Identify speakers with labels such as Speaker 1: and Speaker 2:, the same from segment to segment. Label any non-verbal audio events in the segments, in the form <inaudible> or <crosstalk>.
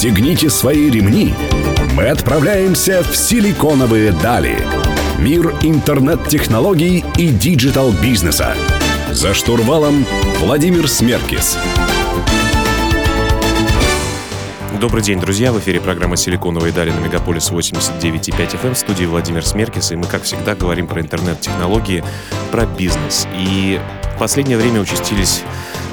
Speaker 1: Пристегните свои ремни. Мы отправляемся в силиконовые дали. Мир интернет-технологий и digital-бизнеса. За штурвалом Владимир Смеркис.
Speaker 2: Добрый день, друзья. В эфире программа «Силиконовые дали» на Мегаполис 89,5 FM в студии Владимир Смеркис. И мы, как всегда, говорим про интернет-технологии, про бизнес. И в последнее время участились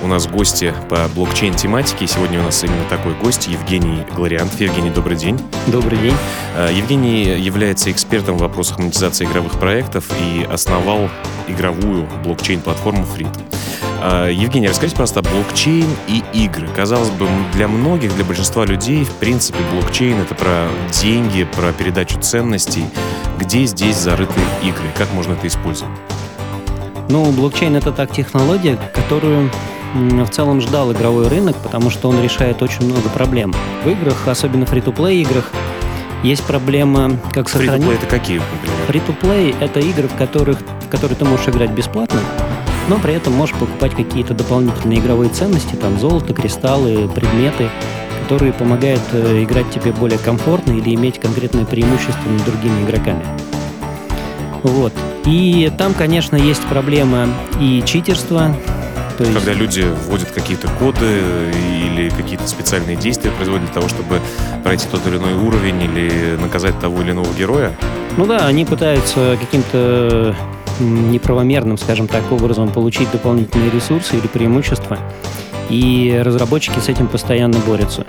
Speaker 2: у нас гости по блокчейн-тематике. Сегодня у нас именно такой гость Евгений Глориант. Евгений, добрый день.
Speaker 3: Добрый день.
Speaker 2: Э, Евгений является экспертом в вопросах монетизации игровых проектов и основал игровую блокчейн-платформу Frit. Э, Евгений, расскажите просто блокчейн и игры. Казалось бы, для многих, для большинства людей, в принципе, блокчейн — это про деньги, про передачу ценностей. Где здесь зарыты игры? Как можно это использовать?
Speaker 3: Ну, блокчейн — это так технология, которую в целом ждал игровой рынок, потому что он решает очень много проблем. В играх, особенно фри-то-плей играх, есть проблема, как сохранить...
Speaker 2: Free-to-play это какие, например?
Speaker 3: Free-to-play — это игры, в которых, в которые ты можешь играть бесплатно, но при этом можешь покупать какие-то дополнительные игровые ценности, там золото, кристаллы, предметы, которые помогают э, играть тебе более комфортно или иметь конкретное преимущество над другими игроками. Вот. И там, конечно, есть проблема и читерства,
Speaker 2: то есть... Когда люди вводят какие-то коды или какие-то специальные действия производят для того, чтобы пройти тот или иной уровень или наказать того или иного героя?
Speaker 3: Ну да, они пытаются каким-то неправомерным, скажем так, образом получить дополнительные ресурсы или преимущества. И разработчики с этим постоянно борются.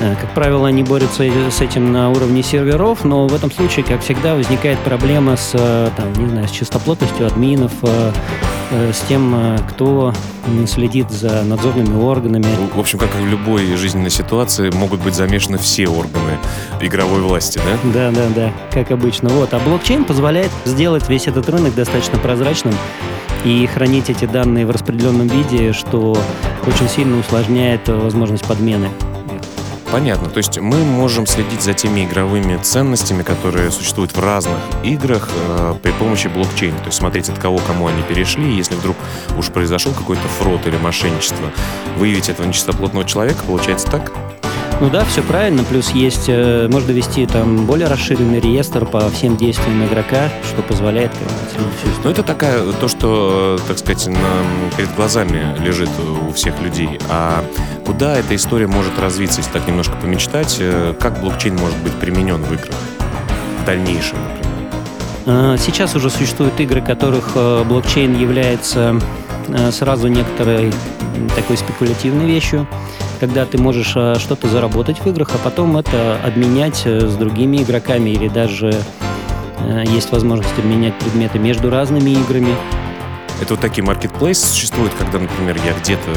Speaker 3: Э, как правило, они борются с этим на уровне серверов, но в этом случае, как всегда, возникает проблема с, э, там, не знаю, с чистоплотностью админов, э, с тем, кто следит за надзорными органами.
Speaker 2: В общем, как и в любой жизненной ситуации, могут быть замешаны все органы игровой власти, да?
Speaker 3: Да, да, да, как обычно. Вот. А блокчейн позволяет сделать весь этот рынок достаточно прозрачным и хранить эти данные в распределенном виде, что очень сильно усложняет возможность подмены.
Speaker 2: Понятно. То есть мы можем следить за теми игровыми ценностями, которые существуют в разных играх э, при помощи блокчейна. То есть смотреть, от кого кому они перешли. Если вдруг уж произошел какой-то фрод или мошенничество, выявить этого нечистоплотного человека, получается так?
Speaker 3: Ну да, все правильно. Плюс есть, э, можно вести там более расширенный реестр по всем действиям игрока, что позволяет
Speaker 2: следить Ну это такая, то, что, так сказать, на, перед глазами лежит у всех людей. А куда эта история может развиться, если так немножко помечтать? Э, как блокчейн может быть применен в играх в дальнейшем, например?
Speaker 3: А, сейчас уже существуют игры, которых э, блокчейн является сразу некоторой такой спекулятивной вещью когда ты можешь э, что-то заработать в играх, а потом это обменять э, с другими игроками или даже э, есть возможность обменять предметы между разными играми.
Speaker 2: Это вот такие маркетплейсы существуют, когда, например, я где-то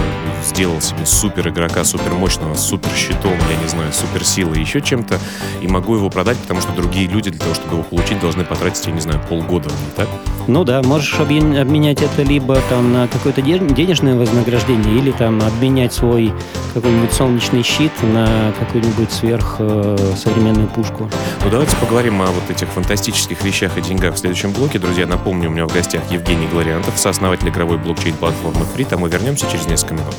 Speaker 2: сделал себе супер игрока, супер мощного, супер щитом, я не знаю, супер силой, еще чем-то, и могу его продать, потому что другие люди для того, чтобы его получить, должны потратить, я не знаю, полгода, не так?
Speaker 3: Ну да, можешь обменять это либо там на какое-то денежное вознаграждение, или там обменять свой какой-нибудь солнечный щит на какую-нибудь сверхсовременную пушку.
Speaker 2: Ну давайте поговорим о вот этих фантастических вещах и деньгах в следующем блоке. Друзья, напомню, у меня в гостях Евгений Глориантов, сооснователь игровой блокчейн-платформы Free, а мы вернемся через несколько минут.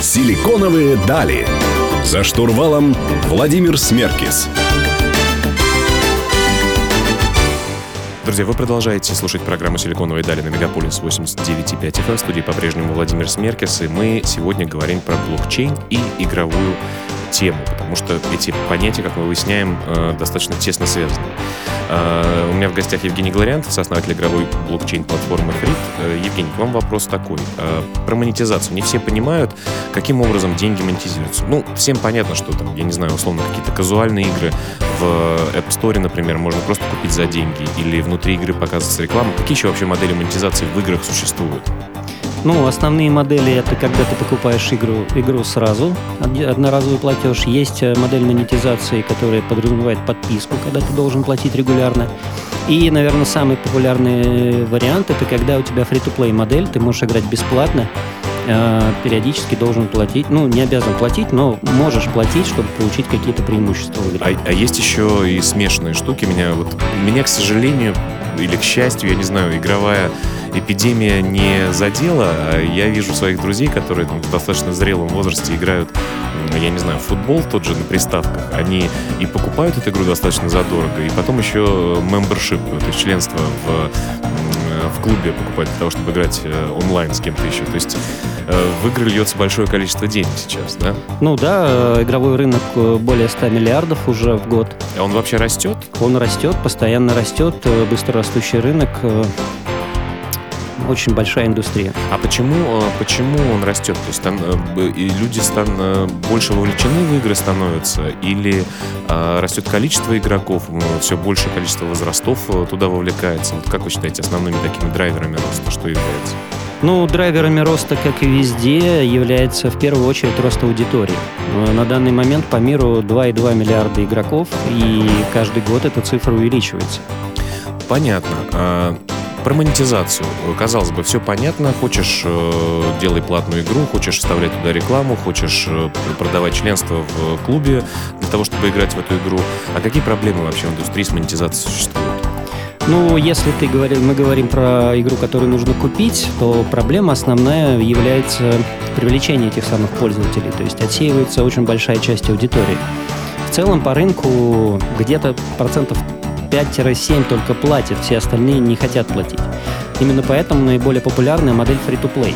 Speaker 1: Силиконовые дали. За штурвалом Владимир Смеркис.
Speaker 2: Друзья, вы продолжаете слушать программу «Силиконовые дали» на Мегаполис 89.5 FM. В студии по-прежнему Владимир Смеркис, и мы сегодня говорим про блокчейн и игровую тему, потому что эти понятия, как мы выясняем, э, достаточно тесно связаны. Э, у меня в гостях Евгений Глориантов, сооснователь игровой блокчейн-платформы Free. Э, Евгений, к вам вопрос такой. Про монетизацию. Не все понимают, каким образом деньги монетизируются. Ну, всем понятно, что там, я не знаю, условно, какие-то казуальные игры в App Store, например, можно просто купить за деньги, или внутри игры показывается реклама. Какие еще вообще модели монетизации в играх существуют?
Speaker 3: Ну, основные модели это когда ты покупаешь игру, игру сразу, одноразовый платеж. Есть э, модель монетизации, которая подразумевает подписку, когда ты должен платить регулярно. И, наверное, самый популярный вариант это когда у тебя free-to-play модель, ты можешь играть бесплатно, э, периодически должен платить, ну, не обязан платить, но можешь платить, чтобы получить какие-то преимущества в
Speaker 2: игре. А, а есть еще и смешанные штуки. Меня вот, меня, к сожалению, или к счастью, я не знаю, игровая эпидемия не задела, а я вижу своих друзей, которые там, в достаточно зрелом возрасте играют, я не знаю, футбол тот же на приставках. Они и покупают эту игру достаточно задорого, и потом еще membership, то есть членство в в клубе покупать для того, чтобы играть э, онлайн с кем-то еще. То есть э, в игры льется большое количество денег сейчас, да?
Speaker 3: Ну да, э, игровой рынок более 100 миллиардов уже в год.
Speaker 2: А он вообще растет?
Speaker 3: Он растет, постоянно растет, быстро растущий рынок очень большая индустрия.
Speaker 2: А почему, почему он растет? То есть там и люди стан, больше вовлечены в игры становятся? Или а, растет количество игроков, все большее количество возрастов туда вовлекается? Вот как вы считаете, основными такими драйверами роста что является?
Speaker 3: Ну, драйверами роста, как и везде, является в первую очередь рост аудитории. На данный момент по миру 2,2 миллиарда игроков, и каждый год эта цифра увеличивается.
Speaker 2: Понятно. Про монетизацию. Казалось бы, все понятно. Хочешь, э, делай платную игру, хочешь вставлять туда рекламу, хочешь э, продавать членство в клубе для того, чтобы играть в эту игру. А какие проблемы вообще в индустрии с монетизацией существуют?
Speaker 3: Ну, если ты говорил, мы говорим про игру, которую нужно купить, то проблема основная является привлечение этих самых пользователей. То есть отсеивается очень большая часть аудитории. В целом по рынку где-то процентов 5-7 только платят, все остальные не хотят платить. Именно поэтому наиболее популярная модель free-to-play.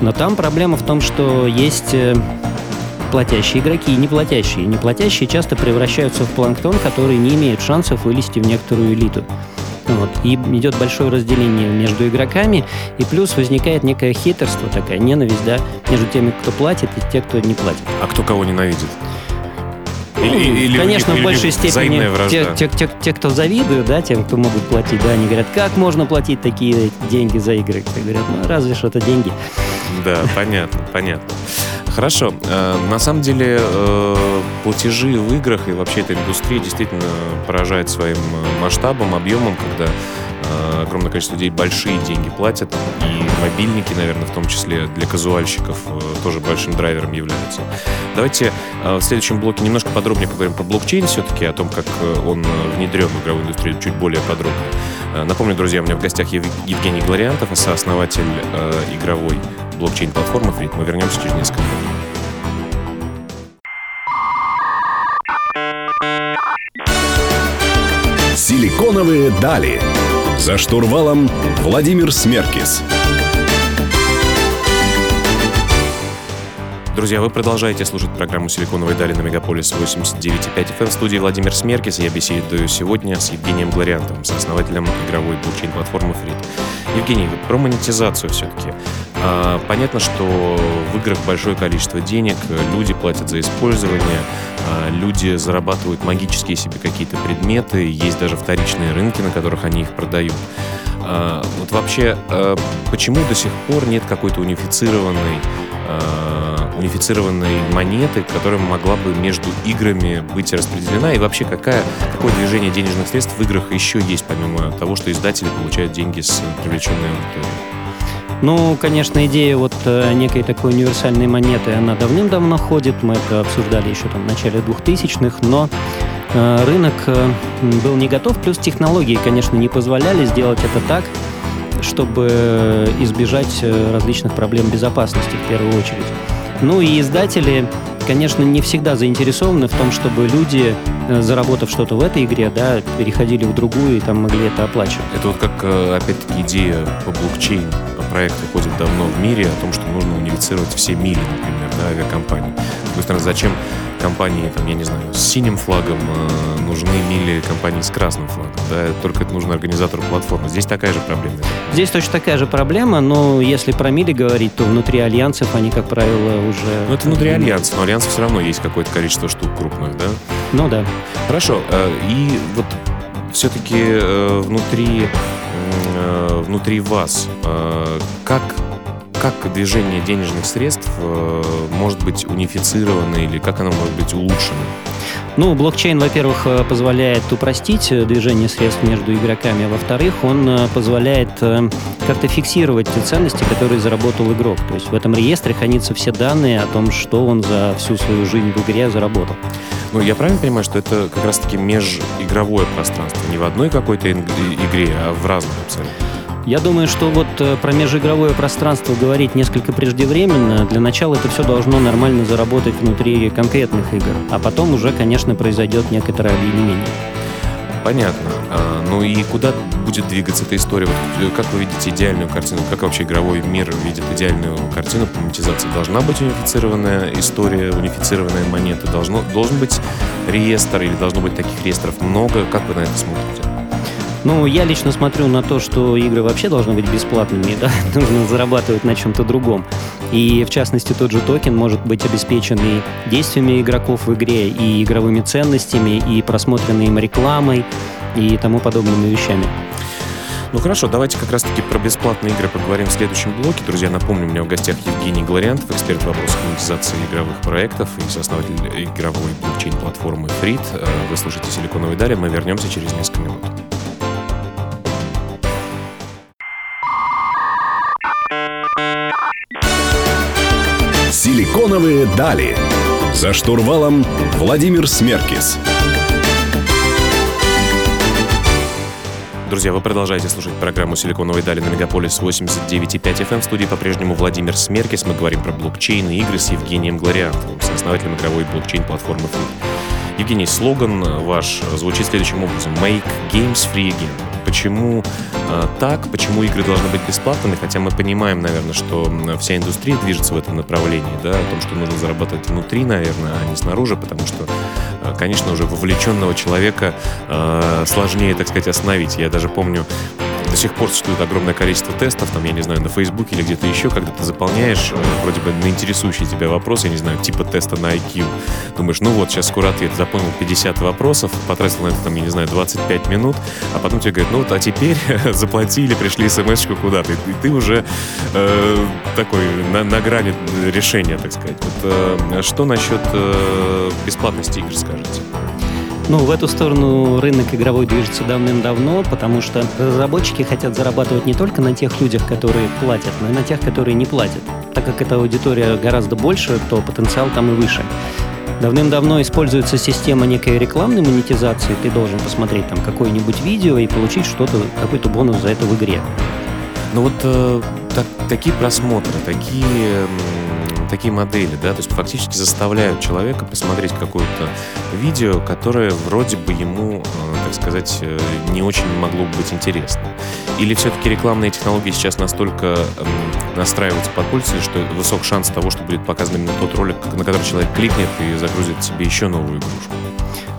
Speaker 3: Но там проблема в том, что есть э, платящие игроки и неплатящие. Неплатящие часто превращаются в планктон, которые не имеют шансов вылезти в некоторую элиту. Вот. И идет большое разделение между игроками, и плюс возникает некое хейтерство, такая ненависть, да, между теми, кто платит, и те, кто не платит.
Speaker 2: А кто кого ненавидит?
Speaker 3: Или, или Конечно, в большей степени те, те, те, те, кто завидуют, да, тем, кто могут платить, да, они говорят, как можно платить такие деньги за игры? Как говорят, ну разве что это деньги.
Speaker 2: Да, <laughs> понятно, понятно. Хорошо. Э, на самом деле э, платежи в играх и вообще эта индустрия действительно поражает своим э, масштабом, объемом, когда огромное количество людей большие деньги платят, и мобильники, наверное, в том числе для казуальщиков тоже большим драйвером являются. Давайте в следующем блоке немножко подробнее поговорим про блокчейн все-таки, о том, как он внедрен в игровую индустрию чуть более подробно. Напомню, друзья, у меня в гостях Евгений Глориантов, сооснователь игровой блокчейн-платформы Фрит. Мы вернемся через несколько минут.
Speaker 1: Силиконовые дали. За штурвалом Владимир Смеркис.
Speaker 2: Друзья, вы продолжаете слушать программу «Силиконовые дали» на Мегаполис 89.5 FM. В студии Владимир Смеркис. Я беседую сегодня с Евгением Глориантовым, сооснователем игровой блокчейн-платформы Фрит. Евгений, про монетизацию все-таки. А, понятно, что в играх большое количество денег, люди платят за использование, люди зарабатывают магические себе какие-то предметы, есть даже вторичные рынки, на которых они их продают. А, вот вообще, а, почему до сих пор нет какой-то унифицированной унифицированной монеты, которая могла бы между играми быть распределена? И вообще, какая, какое движение денежных средств в играх еще есть, помимо того, что издатели получают деньги с привлеченной аудиторией?
Speaker 3: Ну, конечно, идея вот э, некой такой универсальной монеты, она давным-давно ходит, мы это обсуждали еще там в начале 2000-х, но э, рынок э, был не готов, плюс технологии, конечно, не позволяли сделать это так, чтобы избежать различных проблем безопасности в первую очередь. Ну и издатели, конечно, не всегда заинтересованы в том, чтобы люди, заработав что-то в этой игре, да, переходили в другую и там могли это оплачивать.
Speaker 2: Это вот как, опять-таки, идея по блокчейн проекты ходит давно в мире о том, что нужно унифицировать все мили, например, да, авиакомпании. С другой стороны, зачем компании, там, я не знаю, с синим флагом э, нужны мили компании с красным флагом, да, только это нужно организатору платформы. Здесь такая же проблема.
Speaker 3: Здесь точно такая же проблема, но если про мили говорить, то внутри альянсов они, как правило, уже...
Speaker 2: Ну, это внутри альянсов, но альянсов все равно есть какое-то количество штук крупных, да?
Speaker 3: Ну, да.
Speaker 2: Хорошо, э, и вот все-таки э, внутри, внутри вас, э, как как движение денежных средств э, может быть унифицировано или как оно может быть улучшено?
Speaker 3: Ну, блокчейн, во-первых, э, позволяет упростить э, движение средств между игроками, а во-вторых, он позволяет как-то фиксировать те ценности, которые заработал игрок. То есть в этом реестре хранятся все данные о том, что он за всю свою жизнь в игре заработал.
Speaker 2: Ну, я правильно понимаю, что это как раз-таки межигровое пространство, не в одной какой-то игре, а в разных абсолютно?
Speaker 3: Я думаю, что вот э, про межигровое пространство говорить несколько преждевременно. Для начала это все должно нормально заработать внутри конкретных игр, а потом уже, конечно, произойдет некоторое объединение.
Speaker 2: Понятно. А, ну и куда будет двигаться эта история? Вот, э, как вы видите идеальную картину? Как вообще игровой мир видит идеальную картину по монетизации? Должна быть унифицированная история, унифицированная монета? Должно, должен быть реестр или должно быть таких реестров много? Как вы на это смотрите?
Speaker 3: Ну, я лично смотрю на то, что игры вообще должны быть бесплатными, <laughs> да, нужно зарабатывать на чем-то другом. И, в частности, тот же токен может быть обеспечен и действиями игроков в игре, и игровыми ценностями, и просмотренной им рекламой, и тому подобными вещами.
Speaker 2: Ну хорошо, давайте как раз-таки про бесплатные игры поговорим в следующем блоке. Друзья, напомню, у меня в гостях Евгений Глориантов, эксперт в вопросах монетизации игровых проектов и сооснователь игровой блокчейн-платформы Фрит. Э, вы слушаете «Силиконовые дали», мы вернемся через несколько минут.
Speaker 1: «Силиконовые дали». За штурвалом Владимир Смеркис.
Speaker 2: Друзья, вы продолжаете слушать программу «Силиконовые дали» на Мегаполис 89.5 FM. В студии по-прежнему Владимир Смеркис. Мы говорим про блокчейн и игры с Евгением Глориантовым, сооснователем игровой блокчейн-платформы Free. Евгений, слоган ваш звучит следующим образом. «Make games free again». Почему э, так? Почему игры должны быть бесплатными? Хотя мы понимаем, наверное, что вся индустрия движется в этом направлении, да, о том, что нужно зарабатывать внутри, наверное, а не снаружи, потому что, э, конечно, уже вовлеченного человека э, сложнее, так сказать, остановить. Я даже помню до сих пор существует огромное количество тестов, там, я не знаю, на Фейсбуке или где-то еще, когда ты заполняешь э, вроде бы на интересующий тебя вопрос, я не знаю, типа теста на IQ. Думаешь, ну вот, сейчас скоро ответ. Заполнил 50 вопросов, потратил на это, там, я не знаю, 25 минут, а потом тебе говорят, ну вот, а теперь <laughs> заплати или пришли смс-очку куда-то. И ты уже э, такой на, на грани решения, так сказать. Вот, э, что насчет э, бесплатности игр скажете?
Speaker 3: Ну, в эту сторону рынок игровой движется давным-давно, потому что разработчики хотят зарабатывать не только на тех людях, которые платят, но и на тех, которые не платят. Так как эта аудитория гораздо больше, то потенциал там и выше. Давным-давно используется система некой рекламной монетизации. Ты должен посмотреть там какое-нибудь видео и получить что-то, какой-то бонус за это в игре.
Speaker 2: Ну вот э, так, такие просмотры, такие такие модели, да, то есть фактически заставляют человека посмотреть какое-то видео, которое вроде бы ему, э, так сказать, э, не очень могло бы быть интересно. Или все-таки рекламные технологии сейчас настолько настраиваются под пользователя, что высок шанс того, что будет показан именно тот ролик, на который человек кликнет и загрузит себе еще новую игрушку.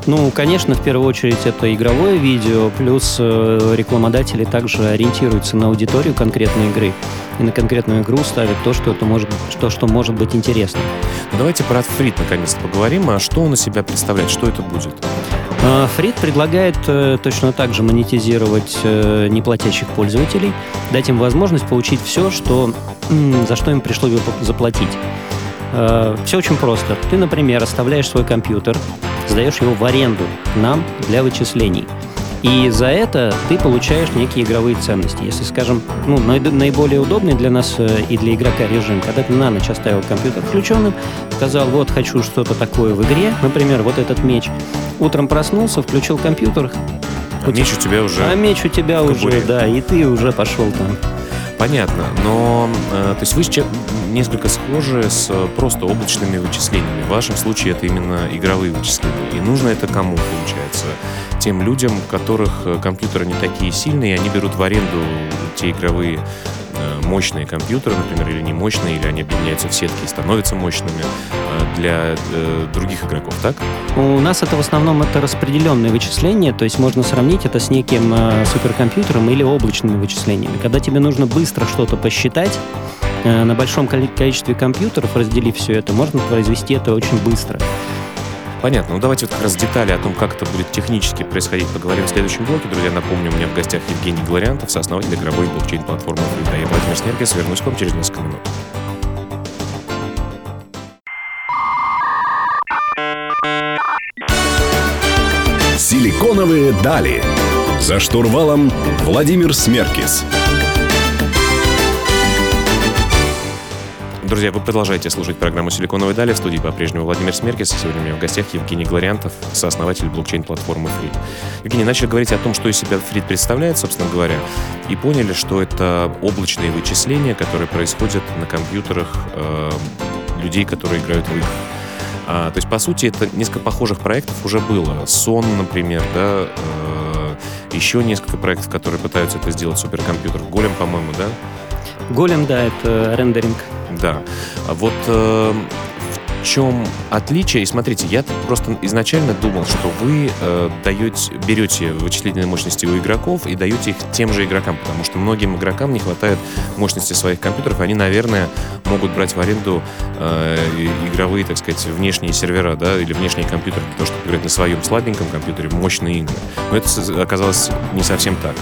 Speaker 3: Ну, конечно, в первую очередь это игровое видео, плюс э, рекламодатели также ориентируются на аудиторию конкретной игры и на конкретную игру ставят то, что, это может, что, что может быть интересно.
Speaker 2: Давайте про Фрит наконец-то поговорим. А что он из себя представляет? Что это будет?
Speaker 3: А, Фрит предлагает э, точно так же монетизировать э, неплатящих пользователей, дать им возможность получить все, что, за что им пришлось бы заплатить. Э, все очень просто. Ты, например, оставляешь свой компьютер, сдаешь его в аренду нам для вычислений. И за это ты получаешь некие игровые ценности. Если, скажем, ну, наиболее удобный для нас э, и для игрока режим, когда ты на ночь оставил компьютер включенным, сказал, вот хочу что-то такое в игре, например, вот этот меч. Утром проснулся, включил компьютер.
Speaker 2: А меч у тебя уже.
Speaker 3: А меч у тебя уже, да, и ты уже пошел там.
Speaker 2: Понятно, но э, то есть вы несколько схожи с э, просто облачными вычислениями. В вашем случае это именно игровые вычисления. И нужно это кому, получается? Тем людям, у которых э, компьютеры не такие сильные, они берут в аренду те игровые мощные компьютеры, например, или не мощные, или они объединяются в сетки и становятся мощными для э, других игроков, так?
Speaker 3: У нас это в основном это распределенные вычисления, то есть можно сравнить это с неким э, суперкомпьютером или облачными вычислениями. Когда тебе нужно быстро что-то посчитать, э, на большом количестве компьютеров, разделив все это, можно произвести это очень быстро.
Speaker 2: Понятно. Ну давайте вот как раз детали о том, как это будет технически происходить, поговорим в следующем блоке. Друзья, напомню, у меня в гостях Евгений Глориантов, сооснователь игровой блокчейн-платформы Фрида. Я Владимир Снеркис. Вернусь к вам через несколько минут.
Speaker 1: Силиконовые дали. За штурвалом Владимир Смеркис.
Speaker 2: Друзья, вы продолжаете слушать программу «Силиконовые дали». В студии по-прежнему Владимир Смеркис. Сегодня у меня в гостях Евгений Глориантов, сооснователь блокчейн-платформы Фрид. Евгений, начали говорить о том, что из себя Фрид представляет, собственно говоря, и поняли, что это облачные вычисления, которые происходят на компьютерах э, людей, которые играют в игры. А, то есть, по сути, это несколько похожих проектов уже было. Сон, например, да, э, еще несколько проектов, которые пытаются это сделать суперкомпьютер. Голем, по-моему, да?
Speaker 3: Голем, да, это рендеринг.
Speaker 2: Да. А вот э, в чем отличие? И смотрите, я просто изначально думал, что вы э, даете, берете вычислительные мощности у игроков и даете их тем же игрокам, потому что многим игрокам не хватает мощности своих компьютеров, они, наверное, могут брать в аренду э, игровые, так сказать, внешние сервера, да, или внешние компьютеры того, чтобы играть на своем слабеньком компьютере мощные игры. Но это оказалось не совсем так.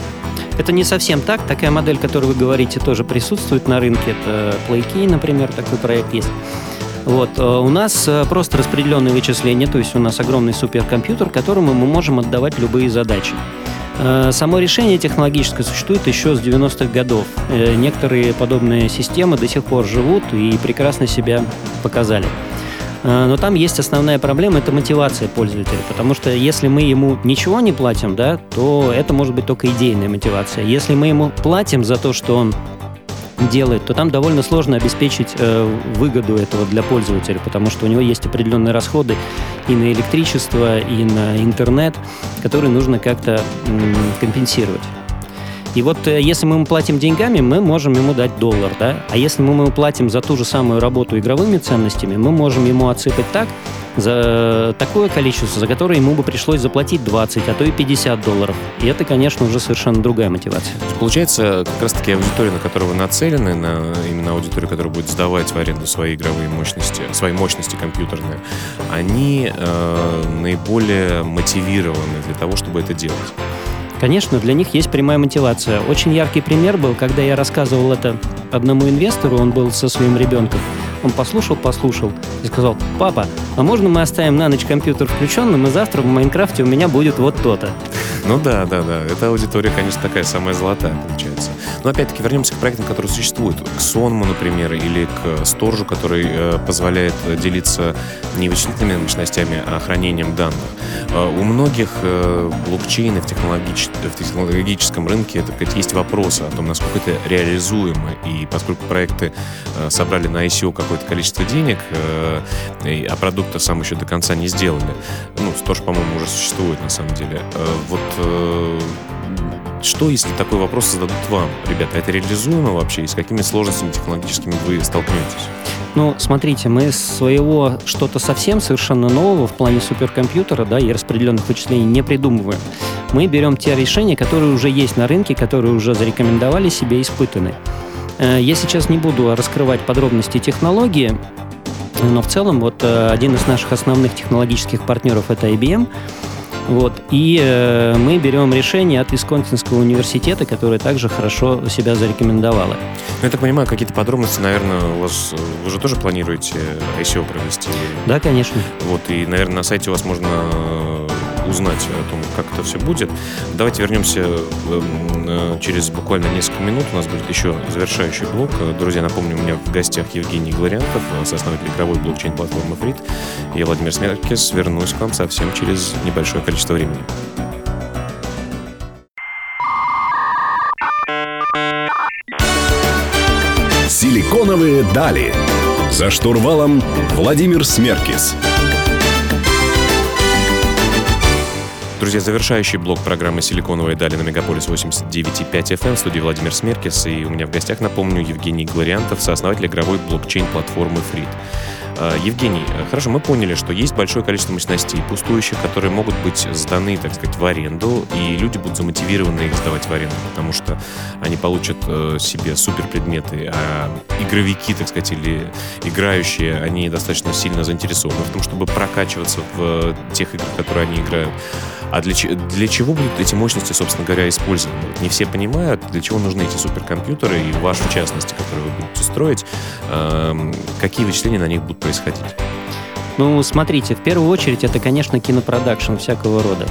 Speaker 3: Это не совсем так. Такая модель, о которой вы говорите, тоже присутствует на рынке. Это PlayKey, например, такой проект есть. Вот. Э, у нас э, просто распределенные вычисления, то есть у нас огромный суперкомпьютер, которому мы можем отдавать любые задачи. Э, само решение технологическое существует еще с 90-х годов. Некоторые подобные системы до сих пор живут и прекрасно себя показали. Но там есть основная проблема, это мотивация пользователя, потому что если мы ему ничего не платим, да, то это может быть только идейная мотивация. Если мы ему платим за то, что он делает, то там довольно сложно обеспечить э, выгоду этого для пользователя, потому что у него есть определенные расходы и на электричество, и на интернет, которые нужно как-то м, компенсировать. И вот э, если мы ему платим деньгами, мы можем ему дать доллар, да? А если мы ему платим за ту же самую работу игровыми ценностями, мы можем ему отсыпать так, за такое количество, за которое ему бы пришлось заплатить 20, а то и 50 долларов. И это, конечно, уже совершенно другая мотивация.
Speaker 2: Получается, как раз-таки аудитория, на которую вы нацелены, на именно аудиторию, которая будет сдавать в аренду свои игровые мощности, свои мощности компьютерные, они э, наиболее мотивированы для того, чтобы это делать.
Speaker 3: Конечно, для них есть прямая мотивация. Очень яркий пример был, когда я рассказывал это одному инвестору, он был со своим ребенком. Он послушал, послушал и сказал, папа, а можно мы оставим на ночь компьютер включенным, и завтра в Майнкрафте у меня будет вот то-то.
Speaker 2: Ну да, да, да. Эта аудитория, конечно, такая самая золотая получается. Но опять-таки вернемся к проектам, которые существуют. К Сонму, например, или к Сторжу, который э, позволяет делиться не вычислительными мощностями, а хранением данных. Э, у многих э, блокчейнов в, технологич... в технологическом рынке так сказать, есть вопросы о том, насколько это реализуемо. И поскольку проекты э, собрали на ICO какое-то количество денег, э, а продукта сам еще до конца не сделали, ну, Сторж, по-моему, уже существует на самом деле. Э, вот э, что, если такой вопрос зададут вам? Ребята, это реализуемо вообще? И с какими сложностями технологическими вы столкнетесь?
Speaker 3: Ну, смотрите, мы своего что-то совсем совершенно нового в плане суперкомпьютера да, и распределенных вычислений не придумываем. Мы берем те решения, которые уже есть на рынке, которые уже зарекомендовали себе, испытаны. Э, я сейчас не буду раскрывать подробности технологии, но в целом вот э, один из наших основных технологических партнеров это IBM. Вот. И э, мы берем решение от Висконсинского университета, которое также хорошо себя зарекомендовало.
Speaker 2: Ну, я так понимаю, какие-то подробности, наверное, у вас вы же тоже планируете ICO провести?
Speaker 3: Да, конечно.
Speaker 2: Вот, и, наверное, на сайте у вас можно узнать о том, как это все будет. Давайте вернемся эм, э, через буквально несколько минут. У нас будет еще завершающий блок. Друзья, напомню, у меня в гостях Евгений Глориантов, сооснователь игровой блокчейн-платформы Фрид. Я Владимир Смеркис. Вернусь к вам совсем через небольшое количество времени.
Speaker 1: Силиконовые дали. За штурвалом Владимир Смеркис.
Speaker 2: Друзья, завершающий блок программы «Силиконовые дали» на Мегаполис 89.5 FM в студии Владимир Смеркис. И у меня в гостях, напомню, Евгений Глориантов, сооснователь игровой блокчейн-платформы «Фрид». А, Евгений, э, хорошо, мы поняли, что есть большое количество мощностей пустующих, которые могут быть сданы, так сказать, в аренду, и люди будут замотивированы их сдавать в аренду, потому что они получат э, себе супер предметы, а игровики, так сказать, или играющие, они достаточно сильно заинтересованы в том, чтобы прокачиваться в тех играх, которые они играют. А для, для чего будут эти мощности, собственно говоря, использованы? Не все понимают, для чего нужны эти суперкомпьютеры, и ваши в частности, которые вы будете строить, э, какие вычисления на них будут происходить?
Speaker 3: Ну, смотрите, в первую очередь это, конечно, кинопродакшн всякого рода.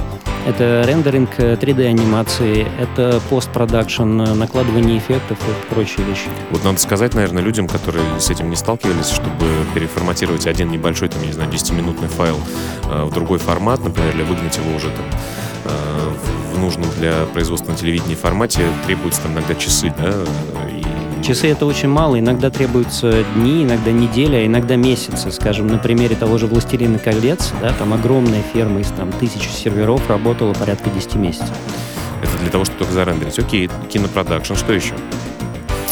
Speaker 3: Это рендеринг 3D-анимации, это постпродакшн, накладывание эффектов и прочие вещи.
Speaker 2: Вот надо сказать, наверное, людям, которые с этим не сталкивались, чтобы переформатировать один небольшой, там, не знаю, 10-минутный файл э, в другой формат, например, или выгнать его уже там э, в нужном для производства на телевидении формате, требуется там иногда часы, да,
Speaker 3: Часы это очень мало, иногда требуются дни, иногда недели, а иногда месяцы. Скажем, на примере того же «Властелина колец», да, там огромная ферма из там, тысячи серверов работала порядка 10 месяцев.
Speaker 2: Это для того, чтобы только зарендерить. Окей, кинопродакшн, что еще?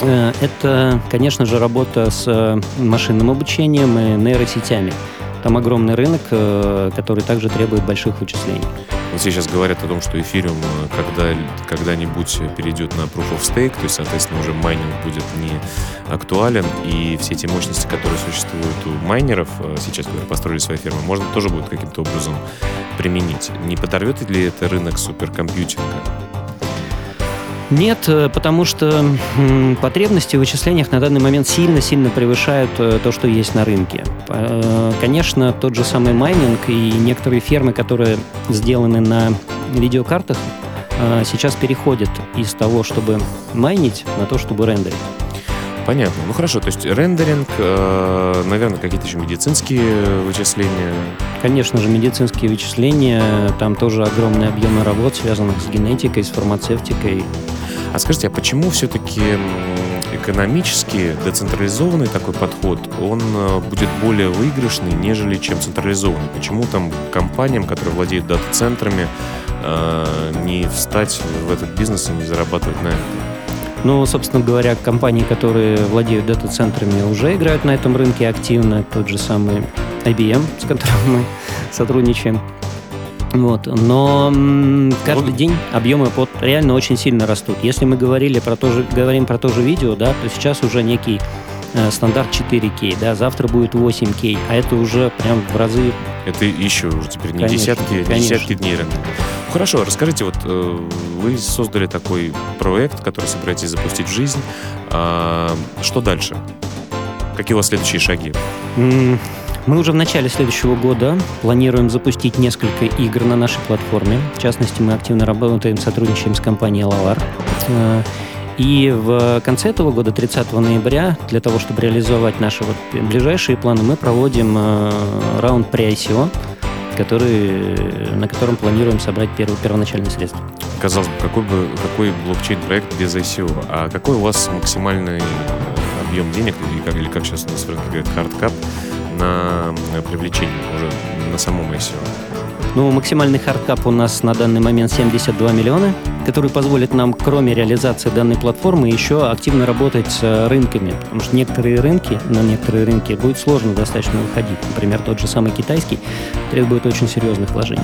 Speaker 3: Э, это, конечно же, работа с э, машинным обучением и нейросетями. Там огромный рынок, э, который также требует больших вычислений.
Speaker 2: Вот сейчас говорят о том, что эфириум э, когда, когда-нибудь перейдет на Proof of Stake, то есть, соответственно, уже майнинг будет не актуален, и все эти мощности, которые существуют у майнеров э, сейчас, которые построили свои фирмы, можно тоже будет каким-то образом применить. Не подорвет ли это рынок суперкомпьютинга?
Speaker 3: Нет, э, потому что потребности в вычислениях на данный момент сильно-сильно превышают э, то, что есть на рынке. Э, конечно, тот же самый майнинг и некоторые фермы, которые сделаны на видеокартах, сейчас переходят из того, чтобы майнить, на то, чтобы рендерить.
Speaker 2: Понятно. Ну хорошо, то есть рендеринг, э, наверное, какие-то еще медицинские вычисления.
Speaker 3: Конечно же, медицинские вычисления, там тоже огромные объемы работ, связанных с генетикой, с фармацевтикой.
Speaker 2: А скажите, а почему все-таки экономически децентрализованный такой подход, он э, будет более выигрышный, нежели чем централизованный? Почему там компаниям, которые владеют дата-центрами, э, не встать в этот бизнес и не зарабатывать на этом?
Speaker 3: Ну, собственно говоря, компании, которые владеют дата-центрами, уже играют на этом рынке активно. Тот же самый IBM, с которым мы <laughs> сотрудничаем. Вот. Но каждый день объемы под реально очень сильно растут. Если мы говорили про то же, говорим про то же видео, да, то сейчас уже некий э, стандарт 4К, да, завтра будет 8К, а это уже прям в разы...
Speaker 2: Это еще уже теперь не конечно, десятки, конечно. десятки дней рынка. Хорошо, расскажите, вот э, вы создали такой проект, который собираетесь запустить в жизнь. А, что дальше? Какие у вас следующие шаги?
Speaker 3: Мы уже в начале следующего года планируем запустить несколько игр на нашей платформе. В частности, мы активно работаем, сотрудничаем с компанией Lavar. Э, и в конце этого года, 30 ноября, для того, чтобы реализовать наши вот ближайшие планы, мы проводим э, раунд pre-ICO который, на котором планируем собрать первые первоначальные средства.
Speaker 2: Казалось бы, какой, бы, какой блокчейн-проект без ICO? А какой у вас максимальный объем денег, или как, или как сейчас у нас в рынке говорят, hard cap, на привлечение уже на самом ICO?
Speaker 3: Ну, максимальный hard cap у нас на данный момент 72 миллиона, который позволит нам, кроме реализации данной платформы, еще активно работать с рынками. Потому что некоторые рынки, на некоторые рынки будет сложно достаточно выходить. Например, тот же самый китайский требует очень серьезных вложений.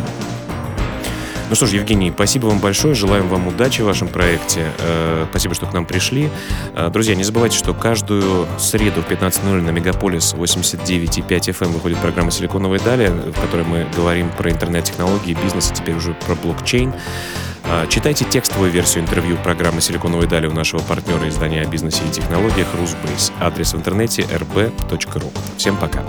Speaker 2: Ну что ж, Евгений, спасибо вам большое. Желаем вам удачи в вашем проекте. Э, спасибо, что к нам пришли. Э, друзья, не забывайте, что каждую среду в 15.00 на Мегаполис 89.5 FM выходит программа «Силиконовые дали», в которой мы говорим про интернет-технологии, бизнес, и теперь уже про блокчейн. Э, читайте текстовую версию интервью программы «Силиконовые дали» у нашего партнера издания о бизнесе и технологиях «Русбейс». Адрес в интернете rb.ru. Всем пока.